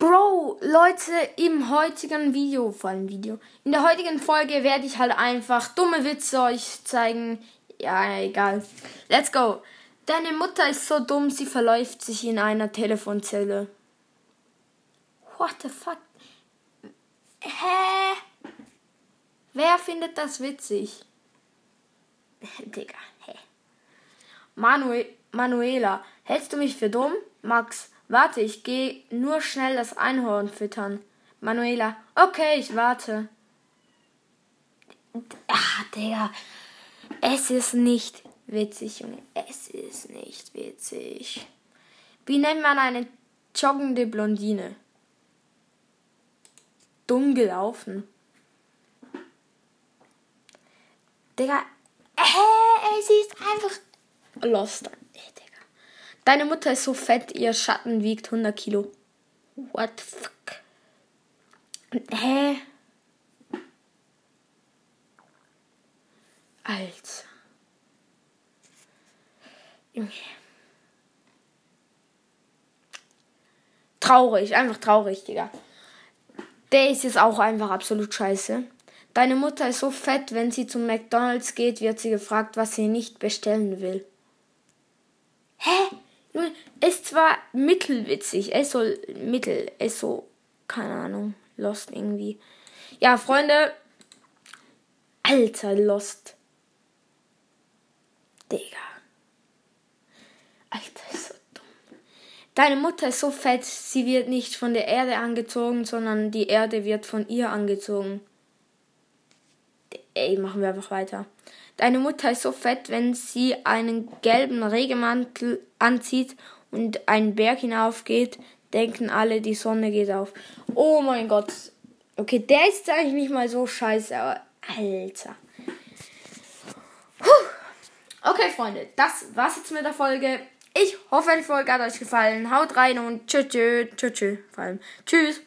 Bro, Leute, im heutigen Video, vor allem Video, in der heutigen Folge werde ich halt einfach dumme Witze euch zeigen. Ja, egal. Let's go. Deine Mutter ist so dumm, sie verläuft sich in einer Telefonzelle. What the fuck? Hä? Wer findet das witzig? Digga, hä? Manu Manuela, hältst du mich für dumm? Max, Warte, ich gehe nur schnell das Einhorn füttern. Manuela, okay, ich warte. Ah, Digga. Es ist nicht witzig, Junge. Es ist nicht witzig. Wie nennt man eine joggende Blondine? Dumm gelaufen. Digga. Äh, es ist einfach lost. Deine Mutter ist so fett, ihr Schatten wiegt 100 Kilo. What the fuck? Hä? Alter. Traurig, einfach traurig, Digga. Der ist jetzt auch einfach absolut scheiße. Deine Mutter ist so fett, wenn sie zum McDonalds geht, wird sie gefragt, was sie nicht bestellen will. Hä? ist zwar mittelwitzig, es soll mittel, es so, keine Ahnung, Lost irgendwie. Ja, Freunde, alter Lost. Digga. Alter, ist so dumm. Deine Mutter ist so fett, sie wird nicht von der Erde angezogen, sondern die Erde wird von ihr angezogen. Ey, machen wir einfach weiter. Deine Mutter ist so fett, wenn sie einen gelben Regenmantel anzieht und einen Berg hinaufgeht, denken alle, die Sonne geht auf. Oh mein Gott. Okay, der ist eigentlich nicht mal so scheiße, aber Alter. Puh. Okay, Freunde, das war's jetzt mit der Folge. Ich hoffe, die Folge hat euch gefallen. Haut rein und tschüss, tschüss, tschüss, tschüss. Vor allem. Tschüss.